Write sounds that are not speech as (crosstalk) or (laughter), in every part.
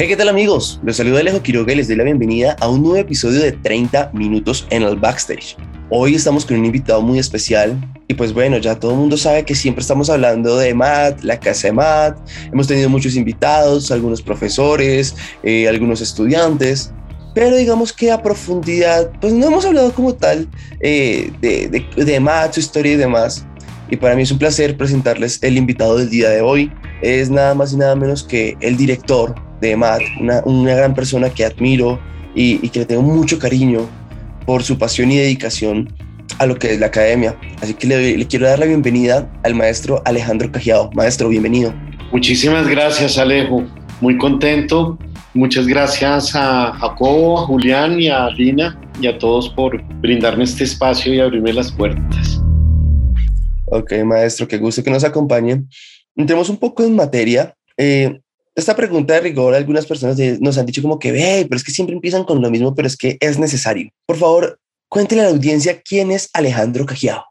Hey, ¿qué tal amigos? Les saluda Alejo Quiroga y les doy la bienvenida a un nuevo episodio de 30 minutos en el backstage. Hoy estamos con un invitado muy especial y pues bueno, ya todo el mundo sabe que siempre estamos hablando de Matt, la casa de Matt. Hemos tenido muchos invitados, algunos profesores, eh, algunos estudiantes, pero digamos que a profundidad, pues no hemos hablado como tal eh, de, de, de Matt, su historia y demás. Y para mí es un placer presentarles el invitado del día de hoy. Es nada más y nada menos que el director de Matt, una, una gran persona que admiro y, y, que le tengo mucho cariño por su pasión y dedicación a lo que es la academia. Así que le, le quiero dar la bienvenida al maestro Alejandro Cajiao. Maestro, bienvenido. Muchísimas gracias, Alejo. Muy contento. Muchas gracias a Jacobo, a Julián y a Lina y a todos por brindarme este espacio y abrirme las puertas. Ok, maestro, qué gusto que nos acompañe. Entremos un poco en materia. Eh, esta pregunta de rigor, algunas personas nos han dicho como que, ve, pero es que siempre empiezan con lo mismo, pero es que es necesario. Por favor, cuéntele a la audiencia quién es Alejandro Cajiao.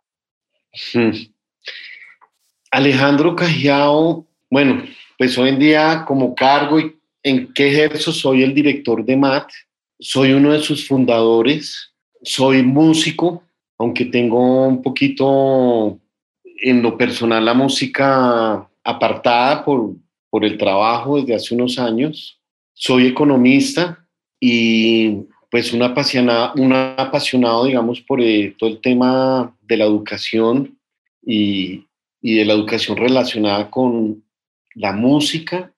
Hmm. Alejandro Cajiao, bueno, pues hoy en día como cargo y en qué ejerzo soy el director de MAT, soy uno de sus fundadores, soy músico, aunque tengo un poquito en lo personal la música apartada por, por el trabajo desde hace unos años. Soy economista y pues un apasionado, un apasionado digamos, por eh, todo el tema de la educación y, y de la educación relacionada con la música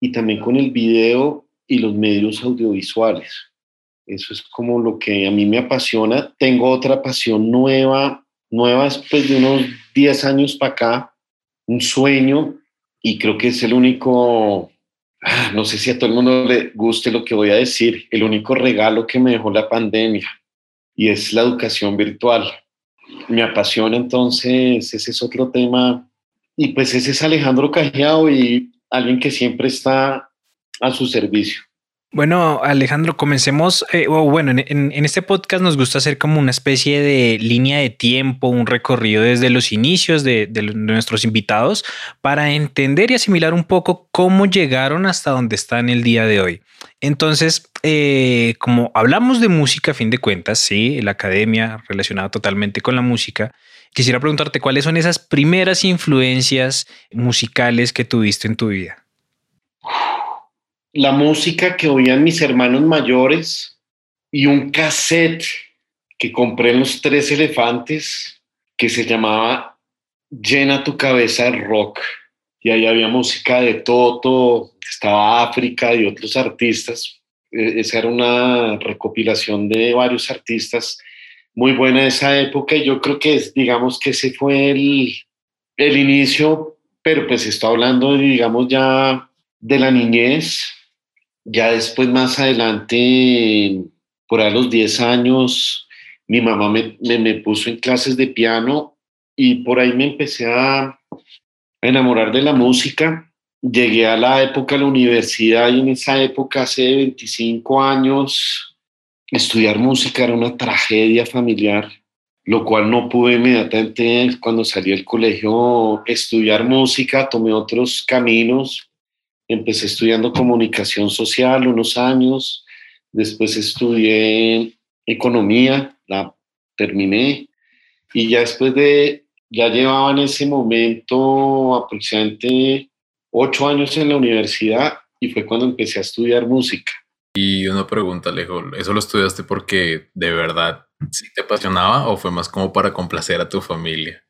y también con el video y los medios audiovisuales. Eso es como lo que a mí me apasiona. Tengo otra pasión nueva, nueva después de unos 10 años para acá, un sueño y creo que es el único, ah, no sé si a todo el mundo le guste lo que voy a decir, el único regalo que me dejó la pandemia y es la educación virtual. Me apasiona entonces, ese es otro tema y pues ese es Alejandro Cajiao y alguien que siempre está a su servicio. Bueno, Alejandro, comencemos. Eh, bueno, en, este podcast nos gusta hacer como una especie de línea de tiempo, un recorrido desde los inicios de, de, de, nuestros invitados para entender y asimilar un poco cómo llegaron hasta donde están el día de hoy. Entonces, eh, como hablamos de música, a fin de cuentas, sí, la academia relacionada totalmente con la música, quisiera preguntarte cuáles son esas primeras influencias musicales que tuviste en tu vida la música que oían mis hermanos mayores y un cassette que compré en los tres elefantes que se llamaba Llena tu cabeza de rock. Y ahí había música de Toto, estaba África y otros artistas. E, esa era una recopilación de varios artistas muy buena de esa época. Y yo creo que digamos que ese fue el, el inicio, pero pues estoy hablando, digamos, ya de la niñez, ya después, más adelante, por a los 10 años, mi mamá me, me, puso en clases de piano y por ahí me empecé a enamorar de la música. Llegué a la época de la universidad y en esa época, hace 25 años, estudiar música era una tragedia familiar, lo cual no pude inmediatamente cuando salí del colegio estudiar música, tomé otros caminos Empecé estudiando comunicación social unos años, después estudié economía, la terminé y ya después de, ya llevaba en ese momento aproximadamente ocho años en la universidad y fue cuando empecé a estudiar música. Y una pregunta, Alejo, ¿eso lo estudiaste porque de verdad sí te apasionaba o fue más como para complacer a tu familia?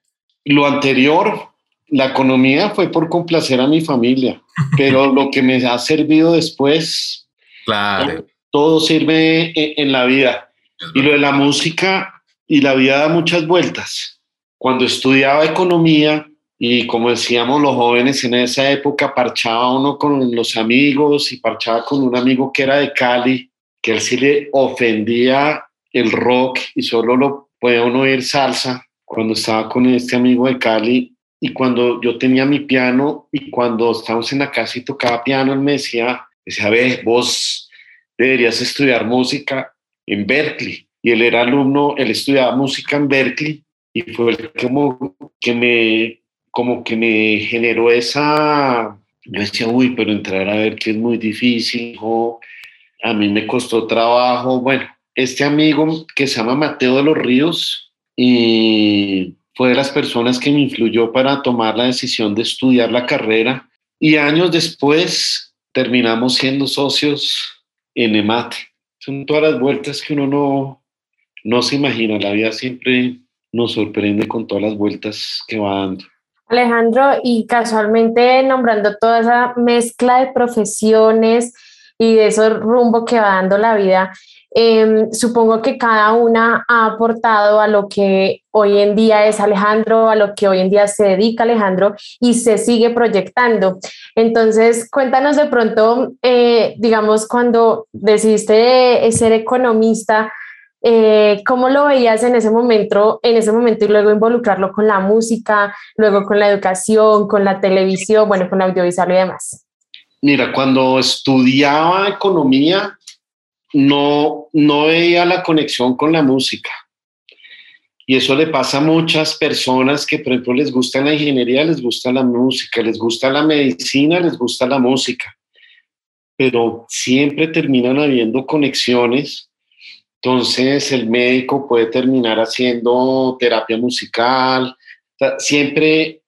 Lo anterior, la economía fue por complacer a mi familia, pero lo que me ha servido después, claro. todo sirve en, en la vida. Y lo de la música y la vida da muchas vueltas. Cuando estudiaba economía, y como decíamos los jóvenes en esa época, parchaba uno con los amigos y parchaba con un amigo que era de Cali, que él sí le ofendía el rock y solo lo podía uno oír salsa cuando estaba con este amigo de Cali y cuando yo tenía mi piano y cuando estábamos en la casa y tocaba piano, él me decía, decía, ve, vos deberías estudiar música en Berkeley. Y él era alumno, él estudiaba música en Berkeley y fue el como que me, como que me generó esa, yo decía, uy, pero entrar a Berkeley es muy difícil, a mí me costó trabajo. Bueno, este amigo que se llama Mateo de los Ríos y fue de las personas que me influyó para tomar la decisión de estudiar la carrera y años después terminamos siendo socios en EMAT. Son todas las vueltas que uno no, no se imagina. La vida siempre nos sorprende con todas las vueltas que va dando. Alejandro, y casualmente nombrando toda esa mezcla de profesiones y de ese rumbo que va dando la vida, Em, supongo que cada una ha aportado a lo que hoy en día es Alejandro, a lo que hoy en día se dedica Alejandro y se sigue proyectando. Entonces, cuéntanos de pronto, eh, digamos, cuando decidiste ser economista, eh, ¿cómo lo veías en ese momento, en ese momento y luego involucrarlo con la música, luego con la educación, con la televisión, bueno, con audiovisual y demás? Mira, cuando estudiaba economía, no, no veía la conexión con la música. Y eso le pasa a muchas personas que, por ejemplo, les gusta la ingeniería, les gusta la música, les gusta la medicina, les gusta la música. Pero siempre terminan habiendo conexiones. Entonces, el médico puede terminar haciendo terapia musical. siempre,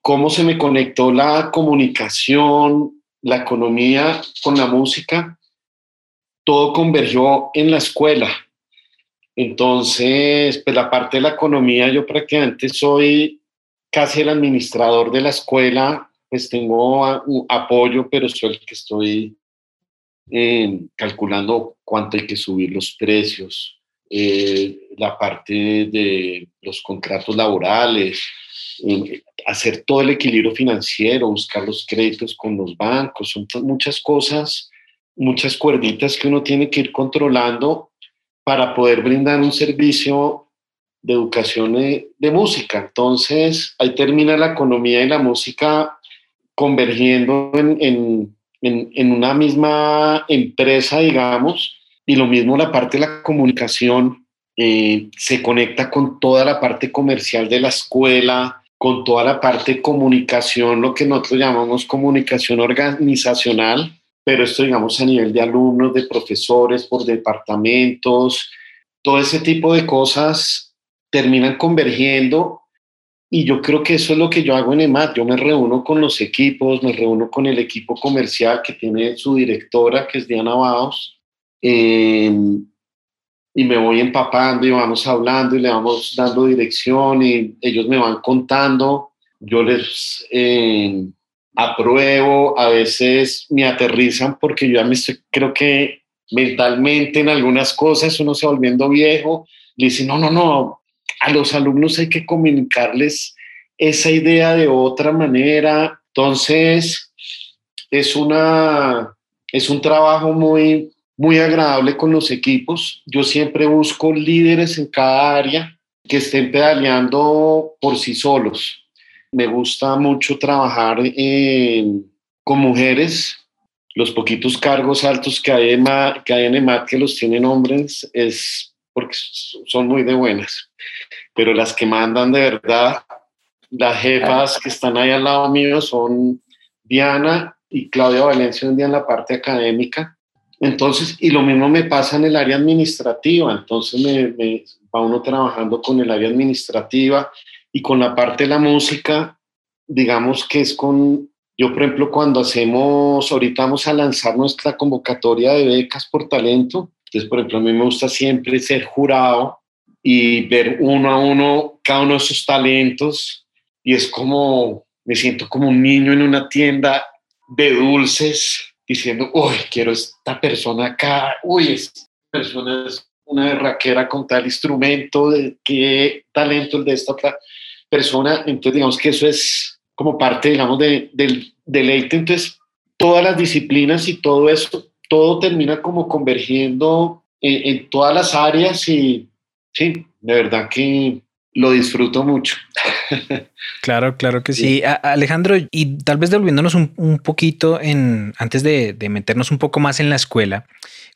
cómo se me conectó la comunicación, la economía con la música, todo convergió en la escuela. Entonces, pues la parte de la economía, yo prácticamente soy casi el administrador de la escuela, pues tengo apoyo, pero soy el que estoy eh, calculando cuánto hay que subir los precios, eh, la parte de los contratos laborales, eh, hacer todo el equilibrio financiero, buscar los créditos con los bancos, son muchas cosas muchas cuerditas que uno tiene que ir controlando para poder brindar un servicio de educación de, música. Entonces, ahí termina la economía y la música convergiendo en, una misma empresa, digamos, y lo mismo la parte de la comunicación eh, se conecta con toda la parte comercial de la escuela, con toda la parte comunicación, lo que nosotros llamamos comunicación organizacional, pero esto digamos a nivel de alumnos, de profesores, por departamentos, todo ese tipo de cosas terminan convergiendo y yo creo que eso es lo que yo hago en EMAT. Yo me reúno con los equipos, me reúno con el equipo comercial que tiene su directora, que es Diana Baos, em, y me voy empapando y vamos hablando y le vamos dando dirección y ellos me van contando. Yo les... Eh, apruebo, a veces me aterrizan porque yo ya me estoy, creo que mentalmente en algunas cosas uno se volviendo viejo, le dice, no, no, no, a los alumnos hay que comunicarles esa idea de otra manera. Entonces, es, una, es un trabajo muy, muy agradable con los equipos. Yo siempre busco líderes en cada área que estén pedaleando por sí solos me gusta mucho trabajar con mujeres. Los poquitos cargos altos que hay, en, que hay en EMAT que los tienen hombres es porque son muy de buenas. Pero las que mandan de verdad, las jefas que están ahí al lado mío son Diana y Claudia Valencia un día en la parte académica. Entonces, y lo mismo me pasa en el área administrativa. Entonces me, va uno trabajando con el área administrativa y con la parte de la música, digamos que es con, yo por ejemplo cuando hacemos, ahorita vamos a lanzar nuestra convocatoria de becas por talento, entonces por ejemplo a mí me gusta siempre ser jurado y ver uno a uno cada uno de esos talentos y es como, me siento como un niño en una tienda de dulces diciendo, uy, quiero esta persona acá, uy, esta persona es una berraquera con tal instrumento, de qué talento el de esta persona. Entonces, digamos que eso es como parte, digamos, de, del deleite. Entonces, todas las disciplinas y todo eso todo termina como convergiendo en, en todas las áreas y sí, de verdad que lo disfruto mucho. (laughs) Claro, claro que sí. Alejandro, y tal vez devolviéndonos un, poquito en, antes de, meternos un poco más en la escuela,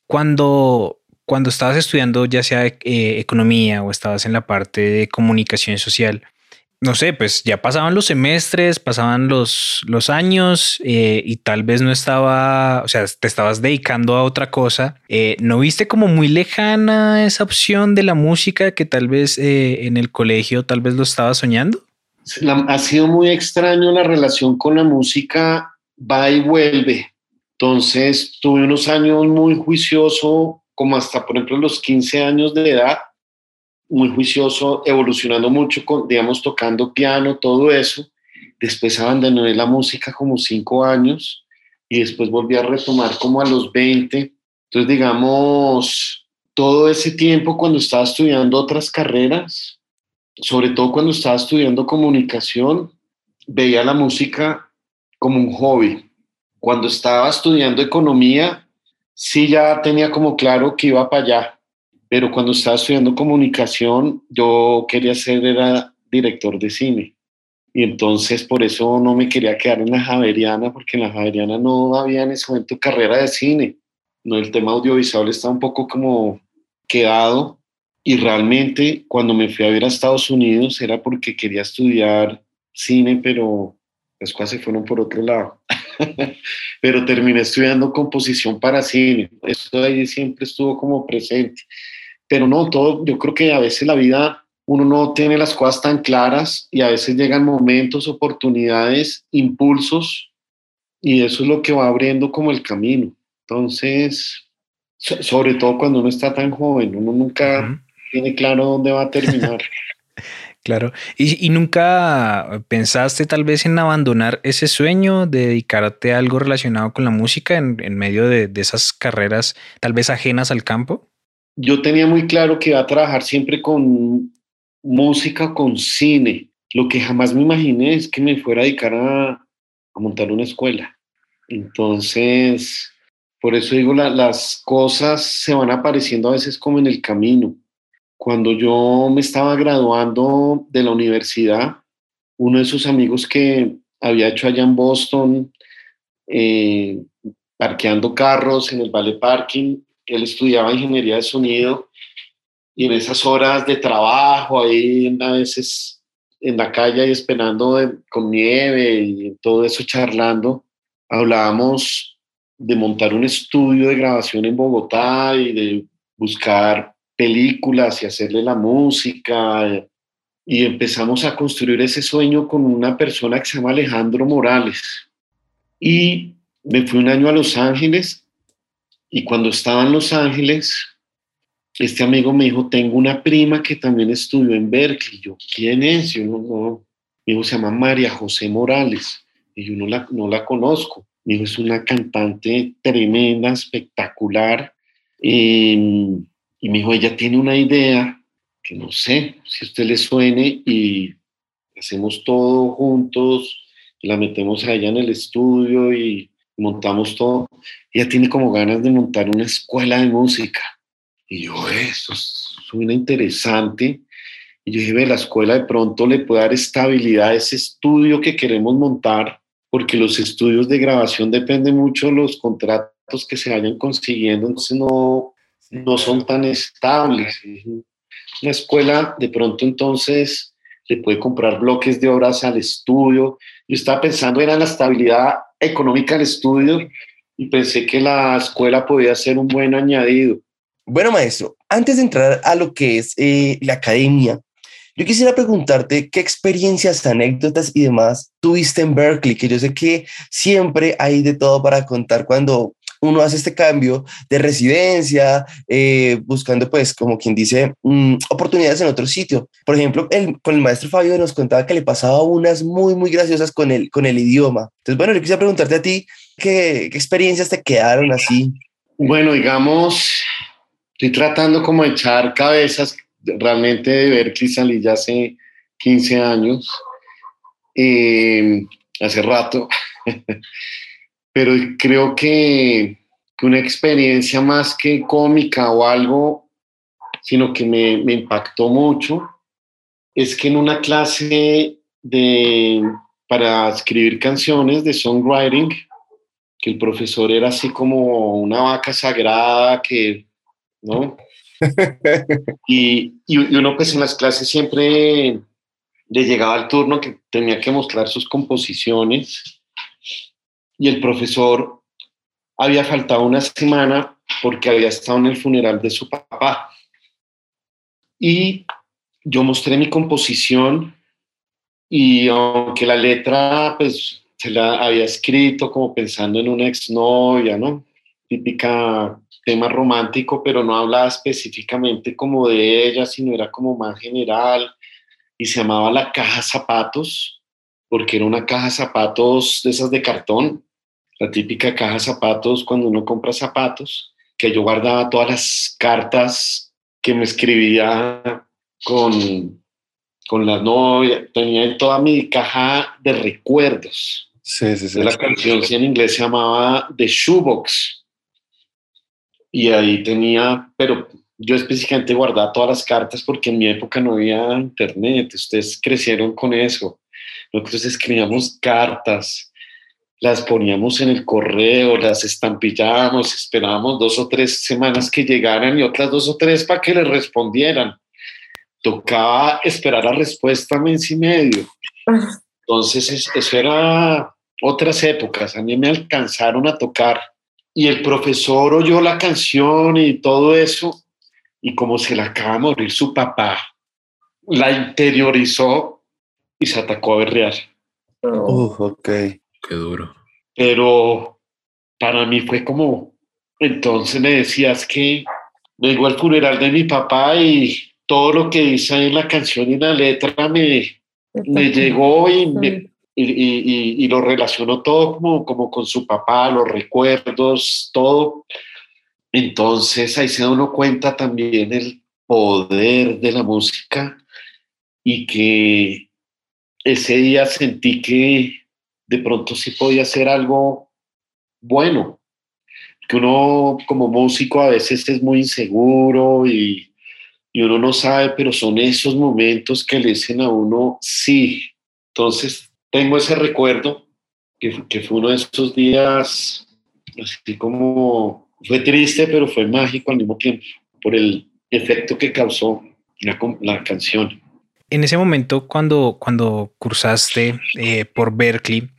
cuando, cuando estabas estudiando ya sea eh, economía o estabas en la parte de comunicación social, no sé, pues ya pasaban los semestres, pasaban los, los años eh, y tal vez no estaba, o sea, te estabas dedicando a otra cosa. Eh, ¿No viste como muy lejana esa opción de la música que tal vez eh, en el colegio tal vez lo estaba soñando? ha sido muy extraño la relación con la música, va y vuelve. Entonces tuve unos años muy juicioso, como hasta por ejemplo los 15 años de edad, muy juicioso, evolucionando mucho, con, digamos, tocando piano, todo eso. Después abandoné la música como cinco años y después volví a retomar como a los 20. Entonces, digamos, todo ese tiempo cuando estaba estudiando otras carreras, sobre todo cuando estaba estudiando comunicación, veía la música como un hobby. Cuando estaba estudiando economía, sí ya tenía como claro que iba para allá pero cuando estaba estudiando comunicación, yo quería ser era director de cine. Y entonces por eso no me quería quedar en la Javeriana, porque en la Javeriana no había en ese momento carrera de cine. No, el tema audiovisual está un poco como quedado. Y realmente cuando me fui a ver a Estados Unidos era porque quería estudiar cine, pero las cosas se fueron por otro lado. (laughs) pero terminé estudiando composición para cine. Eso ahí siempre estuvo como presente pero no, todo, yo creo que a veces la vida uno no tiene las cosas tan claras y a veces llegan momentos, oportunidades, impulsos y eso es lo que va abriendo como el camino. Entonces, sobre todo cuando uno está tan joven, uno nunca tiene claro dónde va a terminar. (laughs) claro. ¿Y, nunca pensaste tal vez en abandonar ese sueño de dedicarte a algo relacionado con la música en, medio de, de esas carreras tal vez ajenas al campo? Yo tenía muy claro que iba a trabajar siempre con música, con cine. Lo que jamás me imaginé es que me fuera a dedicar a, montar una escuela. Entonces, por eso digo, las cosas se van apareciendo a veces como en el camino. Cuando yo me estaba graduando de la universidad, uno de esos amigos que había hecho allá en Boston, eh, parqueando carros en el Vale Parking, él estudiaba ingeniería de sonido y en esas horas de trabajo, ahí a veces en la calle y esperando con nieve y todo eso charlando, hablábamos de montar un estudio de grabación en Bogotá y de buscar películas y hacerle la música. Y empezamos a construir ese sueño con una persona que se llama Alejandro Morales. Y me fui un año a Los Ángeles y cuando estaba en Los Ángeles, este amigo me dijo, tengo una prima que también estudió en Berkeley. Yo, ¿quién es? Yo no, no. Mi hijo se llama María José Morales y yo no la, no la conozco. Mi hijo es una cantante tremenda, espectacular. y me dijo, ella tiene una idea que no sé si a usted le suene y hacemos todo juntos, la metemos allá en el estudio y montamos todo. Ella tiene como ganas de montar una escuela de música. Y yo, eso suena interesante. Y yo dije, la escuela de pronto le puede dar estabilidad a ese estudio que queremos montar, porque los estudios de grabación dependen mucho de los contratos que se vayan consiguiendo, entonces no, no son tan estables. Una escuela de pronto entonces le puede comprar bloques de obras al estudio. Yo estaba pensando en la estabilidad económica del estudio y pensé que la escuela podía ser un buen añadido. Bueno, maestro, antes de entrar a lo que es eh, la academia, yo quisiera preguntarte qué experiencias, anécdotas y demás tuviste en Berkeley, que yo sé que siempre hay de todo para contar cuando uno hace este cambio de residencia, eh, buscando pues como quien dice mm, oportunidades en otro sitio. Por ejemplo, el, con el maestro Fabio nos contaba que le pasaba unas muy, muy graciosas con el, con el idioma. Entonces, bueno, yo quisiera preguntarte a ti, ¿qué, experiencias te quedaron así? Bueno, digamos, estoy tratando como de echar cabezas realmente de Berkeley salí ya hace 15 años, eh, hace rato. (laughs) pero creo que que una experiencia más que cómica o algo, sino que me, me impactó mucho, es que en una clase de, para escribir canciones de songwriting, que el profesor era así como una vaca sagrada que, ¿no? (laughs) y, y, uno pues en las clases siempre le llegaba el turno que tenía que mostrar sus composiciones y el profesor había faltado una semana porque había estado en el funeral de su papá. Y yo mostré mi composición y aunque la letra pues se la había escrito como pensando en una exnovia, ¿no? Típica tema romántico, pero no hablaba específicamente como de ella, sino era como más general y se llamaba la caja zapatos, porque era una caja zapatos de esas de cartón, la típica caja zapatos cuando uno compra zapatos, que yo guardaba todas las cartas que me escribía con, con la novia, tenía toda mi caja de recuerdos. Sí, sí, sí. la canción, si en inglés se llamaba The Shoebox. Y ahí tenía, pero yo específicamente guardaba todas las cartas porque en mi época no había internet, ustedes crecieron con eso. Nosotros escribíamos cartas, las poníamos en el correo, las estampillábamos, esperábamos dos o tres semanas que llegaran y otras dos o tres para que les respondieran. Tocaba esperar la respuesta mes y medio. Entonces, eso era otras épocas. A mí me alcanzaron a tocar y el profesor oyó la canción y todo eso, y como se le acaba de morir su papá, la interiorizó y se atacó a berrear. Uh, ok. Qué duro. Pero para mí fue como, entonces me decías que vengo al funeral de mi papá y todo lo que dice en la canción y la letra me, me llegó y me, y, lo relacionó todo como, como con su papá, los recuerdos, todo. Entonces ahí se da uno cuenta también el poder de la música y que ese día sentí que de pronto sí podía hacer algo bueno, que uno como músico a veces es muy inseguro y, y uno no sabe, pero son esos momentos que le dicen a uno sí. Entonces tengo ese recuerdo que, que, fue uno de esos días, así como fue triste, pero fue mágico al mismo tiempo, por el efecto que causó la, la canción. En ese momento, cuando, cuando cursaste eh, por Berkeley,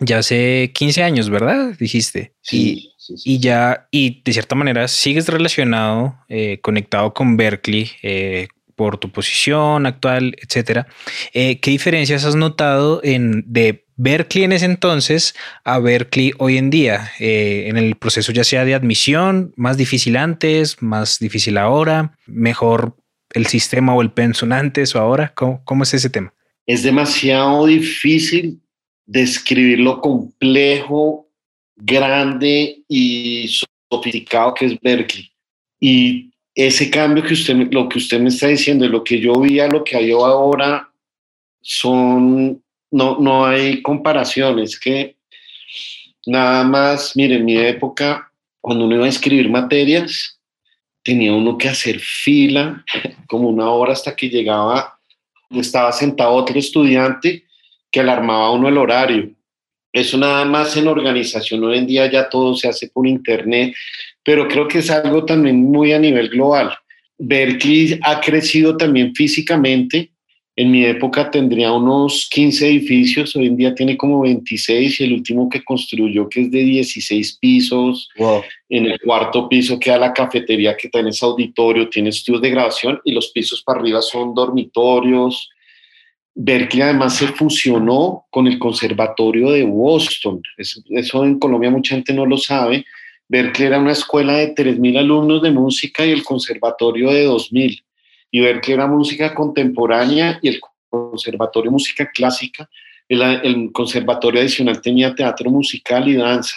ya hace 15 años, ¿verdad? Dijiste. Sí. Y, ya, y de cierta manera sigues relacionado, eh, conectado con Berkeley, eh, por tu posición actual, etcétera. Eh, ¿Qué diferencias has notado en de Berkeley en ese entonces a Berkeley hoy en día? En el proceso ya sea de admisión, más difícil antes, más difícil ahora, mejor el sistema o el pensum antes o ahora. ¿Cómo, cómo es ese tema? Es demasiado difícil describir lo complejo, grande y sofisticado que es Berkeley. Y ese cambio que usted, lo que usted me está diciendo, lo que yo vi a lo que hay ahora, son, no, no hay comparaciones, que nada más, miren, en mi época, cuando uno iba a escribir materias, tenía uno que hacer fila como una hora hasta que llegaba, estaba sentado otro estudiante que alarmaba uno el horario. Eso nada más en organización. Hoy en día ya todo se hace por internet pero creo que es algo también muy a nivel global. Berkeley ha crecido también físicamente. En mi época tendría unos 15 edificios, hoy en día tiene como 26 y el último que construyó que es de 16 pisos. En el cuarto piso queda la cafetería que tiene ese auditorio, tiene estudios de grabación y los pisos para arriba son dormitorios. Berkeley además se fusionó con el Conservatorio de Boston. eso en Colombia mucha gente no lo sabe Berkeley era una escuela de 3.000 alumnos de música y el conservatorio de 2.000. Y Berkeley era música contemporánea y el conservatorio música clásica. El, el conservatorio adicional tenía teatro musical y danza.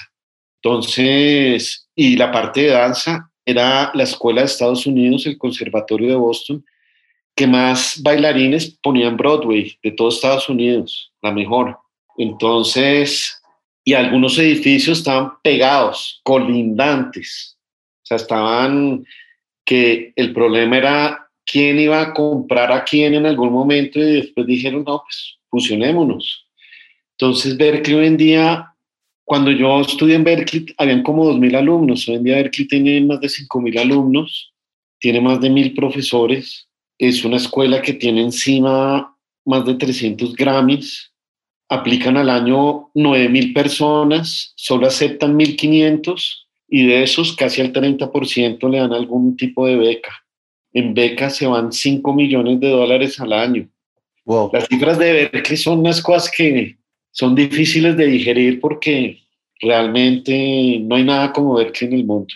Entonces, y la parte de danza era la escuela de Estados Unidos, el conservatorio de Boston, que más bailarines ponían Broadway de todos Estados Unidos, la mejor. Entonces, y algunos edificios estaban pegados, colindantes. O sea, estaban que el problema era quién iba a comprar a quién en algún momento y después dijeron, no, pues fusionémonos. Entonces, Berkeley hoy en día, cuando yo estudié en Berkeley, habían como 2.000 alumnos. Hoy en día Berkeley tiene más de 5.000 alumnos, tiene más de 1.000 profesores. Es una escuela que tiene encima más de 300 Grammys. Aplican al año 9.000 personas, solo aceptan 1.500 y de esos casi al 30% le dan algún tipo de beca. En becas se van 5 millones de dólares al año. Wow. Las cifras de Berkeley son unas cosas que son difíciles de digerir porque realmente no hay nada como Berkeley en el mundo.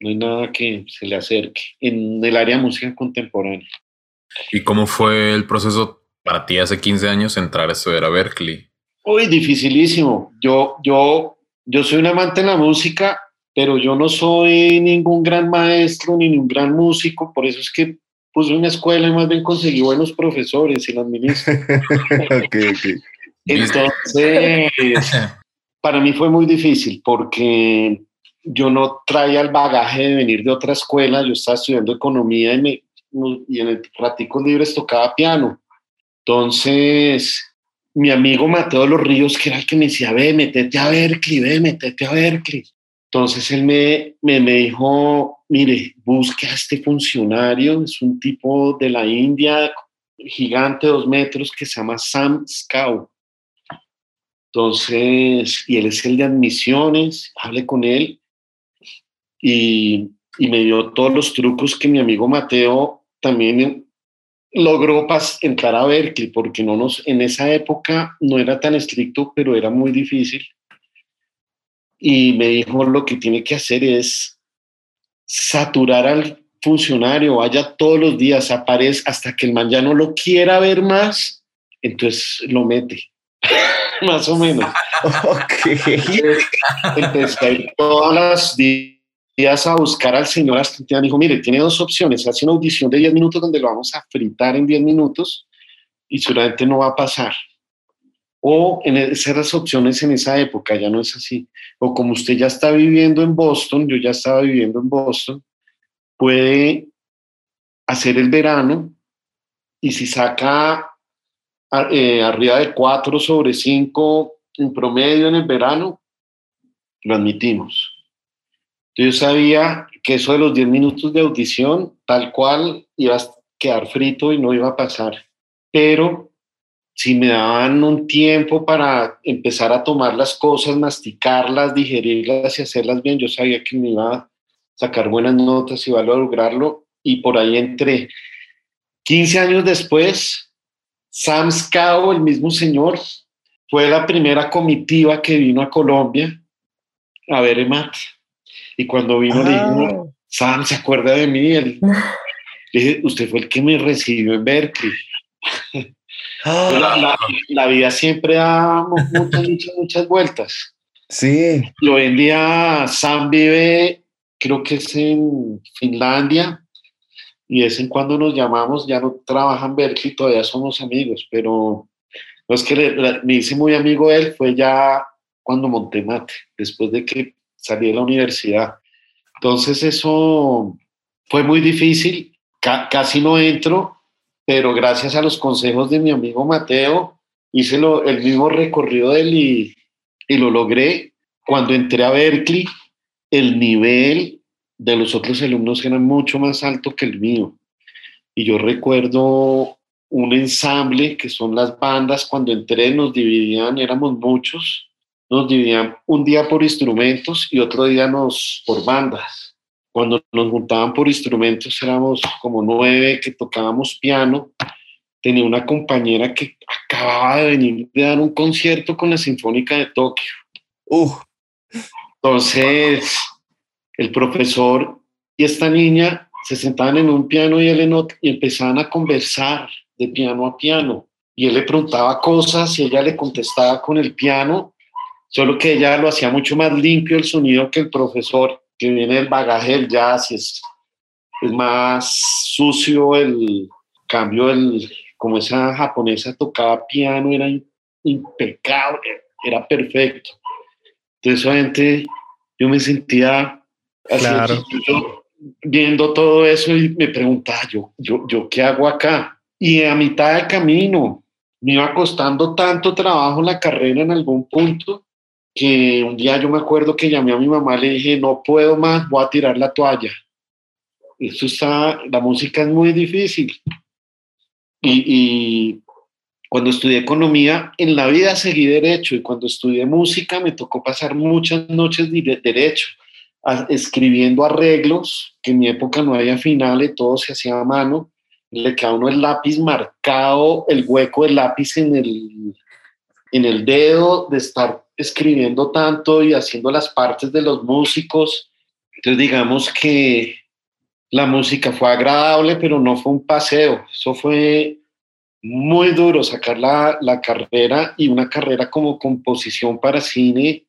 No hay nada que se le acerque en el área de música contemporánea. ¿Y cómo fue el proceso para ti hace 15 años entrar a estudiar a Berkeley? Uy, dificilísimo. Yo, yo, yo soy un amante de la música, pero yo no soy ningún gran maestro ni ningún gran músico, por eso es que puse una escuela y más bien conseguí buenos profesores y la administro. (laughs) ok, ok. Entonces, para mí fue muy difícil porque yo no traía el bagaje de venir de otra escuela, yo estaba estudiando economía y, me, y en el ratico libres tocaba piano. Entonces, mi amigo Mateo de los Ríos, que era el que me decía, ve, metete a Berkeley, ve, metete a Berkeley. Entonces él me, me, me, dijo, mire, busque a este funcionario, es un tipo de la India, gigante, dos metros, que se llama Sam Scow. Entonces, y él es el de admisiones, hable con él y, y me dio todos los trucos que mi amigo Mateo también logró entrar a Berkeley, porque no nos, en esa época no era tan estricto, pero era muy difícil y me dijo lo que tiene que hacer es saturar al funcionario, vaya todos los días, aparece hasta que el man ya no lo quiera ver más, entonces lo mete, (laughs) más o menos. Empecé a ir todas las días a buscar al señor Astantian, dijo, mire, tiene dos opciones, hace una audición de 10 minutos donde lo vamos a fritar en 10 minutos y seguramente no va a pasar o en esas opciones en esa época, ya no es así. O como usted ya está viviendo en Boston, yo ya estaba viviendo en Boston, puede hacer el verano y si saca eh, arriba de 4 sobre 5 en promedio en el verano, lo admitimos. Yo sabía que eso de los 10 minutos de audición, tal cual, iba a quedar frito y no iba a pasar. Pero si me daban un tiempo para empezar a tomar las cosas, masticarlas, digerirlas y hacerlas bien, yo sabía que me iba a sacar buenas notas y iba a lograrlo. Y por ahí entré. 15 años después, Sam Scow, el mismo señor, fue la primera comitiva que vino a Colombia a ver Emat. Y cuando vino, le dijo, ah. Sam, ¿se acuerda de mí? (laughs) le dije, usted fue el que me recibió en Berkeley. La, la, vida siempre da muchas, muchas, muchas vueltas. Sí. Y hoy en día Sam vive, creo que es en Finlandia, y de vez en cuando nos llamamos, ya no trabaja en Berkeley, todavía somos amigos, pero no es que me hice muy amigo de él, fue ya cuando monté mate, después de que salí de la universidad. Entonces eso fue muy difícil, casi no entro, pero gracias a los consejos de mi amigo Mateo, hice el mismo recorrido de él y, y lo logré. Cuando entré a Berkeley, el nivel de los otros alumnos era mucho más alto que el mío. Y yo recuerdo un ensamble, que son las bandas, cuando entré nos dividían, éramos muchos, nos dividían un día por instrumentos y otro día nos por bandas. Cuando nos juntaban por instrumentos éramos como nueve que tocábamos piano. Tenía una compañera que acababa de venir de dar un concierto con la Sinfónica de Tokio. Entonces, el profesor y esta niña se sentaban en un piano y él en otro y empezaban a conversar de piano a piano. Y él le preguntaba cosas y ella le contestaba con el piano, solo que ella lo hacía mucho más limpio el sonido que el profesor que viene el bagaje del jazz y es, es más sucio el cambio, el, como esa japonesa tocaba piano, era impecable, era perfecto. Entonces, obviamente, yo me sentía así, Claro. viendo todo eso y me preguntaba, yo, yo, yo, ¿qué hago acá? Y a mitad de camino me iba costando tanto trabajo la carrera en algún punto que un día yo me acuerdo que llamé a mi mamá le dije, no puedo más, voy a tirar la toalla. Eso está, la música es muy difícil. Y, cuando estudié economía, en la vida seguí derecho y cuando estudié música me tocó pasar muchas noches de derecho, escribiendo arreglos, que en mi época no había finales, todo se hacía a mano, le queda uno el lápiz marcado, el hueco del lápiz en el, en el dedo, de estar escribiendo tanto y haciendo las partes de los músicos. Entonces digamos que la música fue agradable, pero no fue un paseo, eso fue muy duro sacar la, la, carrera y una carrera como composición para cine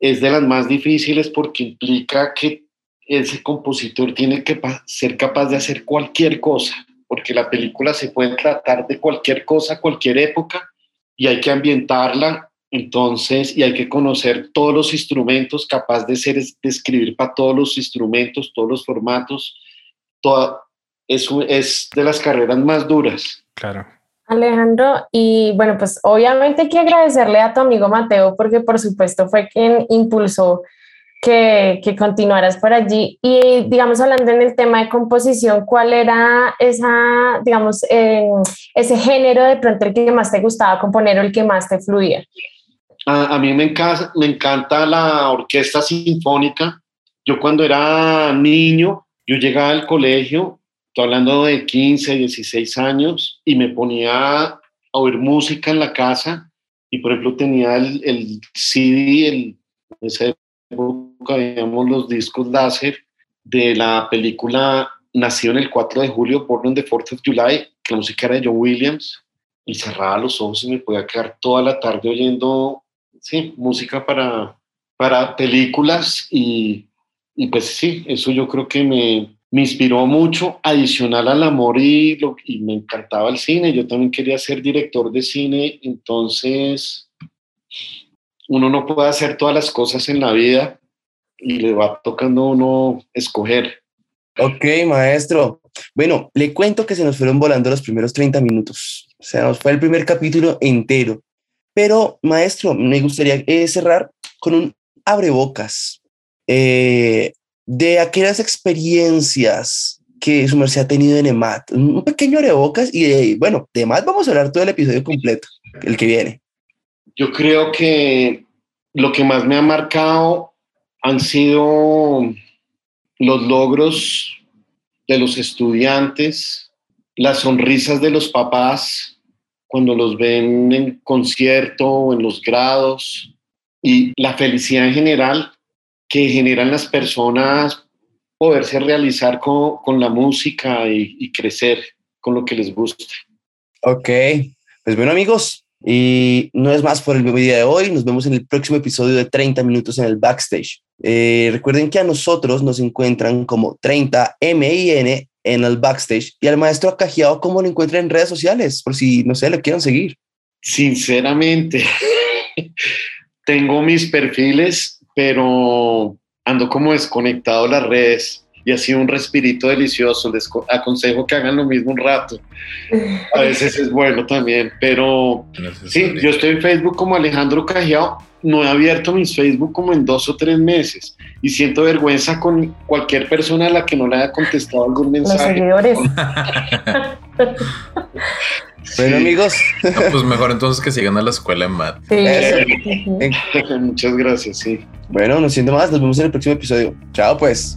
es de las más difíciles porque implica que ese compositor tiene que ser capaz de hacer cualquier cosa, porque la película se puede tratar de cualquier cosa, cualquier época, y hay que ambientarla, entonces, y hay que conocer todos los instrumentos, capaz de ser, de escribir para todos los instrumentos, todos los formatos, toda, es, es de las carreras más duras. Claro. Alejandro, y bueno, pues obviamente hay que agradecerle a tu amigo Mateo porque por supuesto fue quien impulsó que, que, continuaras por allí. Y digamos, hablando en el tema de composición, ¿cuál era esa, digamos, eh, ese género de pronto el que más te gustaba componer o el que más te fluía? A, mí me encanta, me encanta la orquesta sinfónica. Yo cuando era niño, yo llegaba al colegio Estoy hablando de 15, 16 años y me ponía a oír música en la casa y por ejemplo tenía el, el CD, el, época veíamos los discos láser de la película Nació en el 4 de julio, Born on the 4th of July, que la música era de John Williams y cerraba los ojos y me podía quedar toda la tarde oyendo sí, música para, para películas y, y pues sí, eso yo creo que me, me inspiró mucho, adicional al amor y, lo, y me encantaba el cine. Yo también quería ser director de cine, entonces uno no puede hacer todas las cosas en la vida y le va tocando uno escoger. Ok, maestro. Bueno, le cuento que se nos fueron volando los primeros 30 minutos. O sea, nos fue el primer capítulo entero. Pero, maestro, me gustaría eh, cerrar con un abrebocas. Eh, de aquellas experiencias que su merced ha tenido en EMAT, un pequeño abrebocas y de, bueno, de EMAT vamos a hablar todo el episodio completo, el que viene. Yo creo que lo que más me ha marcado han sido los logros de los estudiantes, las sonrisas de los papás cuando los ven en concierto o en los grados y la felicidad en general que generan las personas poderse realizar con, con la música y, crecer con lo que les gusta. Ok, pues bueno amigos, y no es más por el día de hoy, nos vemos en el próximo episodio de 30 minutos en el backstage. Eh, recuerden que a nosotros nos encuentran como 30 MIN en el backstage y al maestro Acajiao, ¿cómo lo encuentran en redes sociales? Por si, no sé, lo quieran seguir. Sinceramente, (laughs) tengo mis perfiles pero ando como desconectado de las redes y ha sido un respirito delicioso. Les aconsejo que hagan lo mismo un rato. A veces es bueno también, pero sí, yo estoy en Facebook como Alejandro Cajiao. No he abierto mis Facebook como en dos o tres meses y siento vergüenza con cualquier persona a la que no le haya contestado algún mensaje. Los seguidores. (laughs) Bueno, amigos. No, pues mejor entonces que sigan a la escuela en MAT. Sí. (laughs) Muchas gracias, sí. Bueno, no siento más, nos vemos en el próximo episodio. Chao, pues.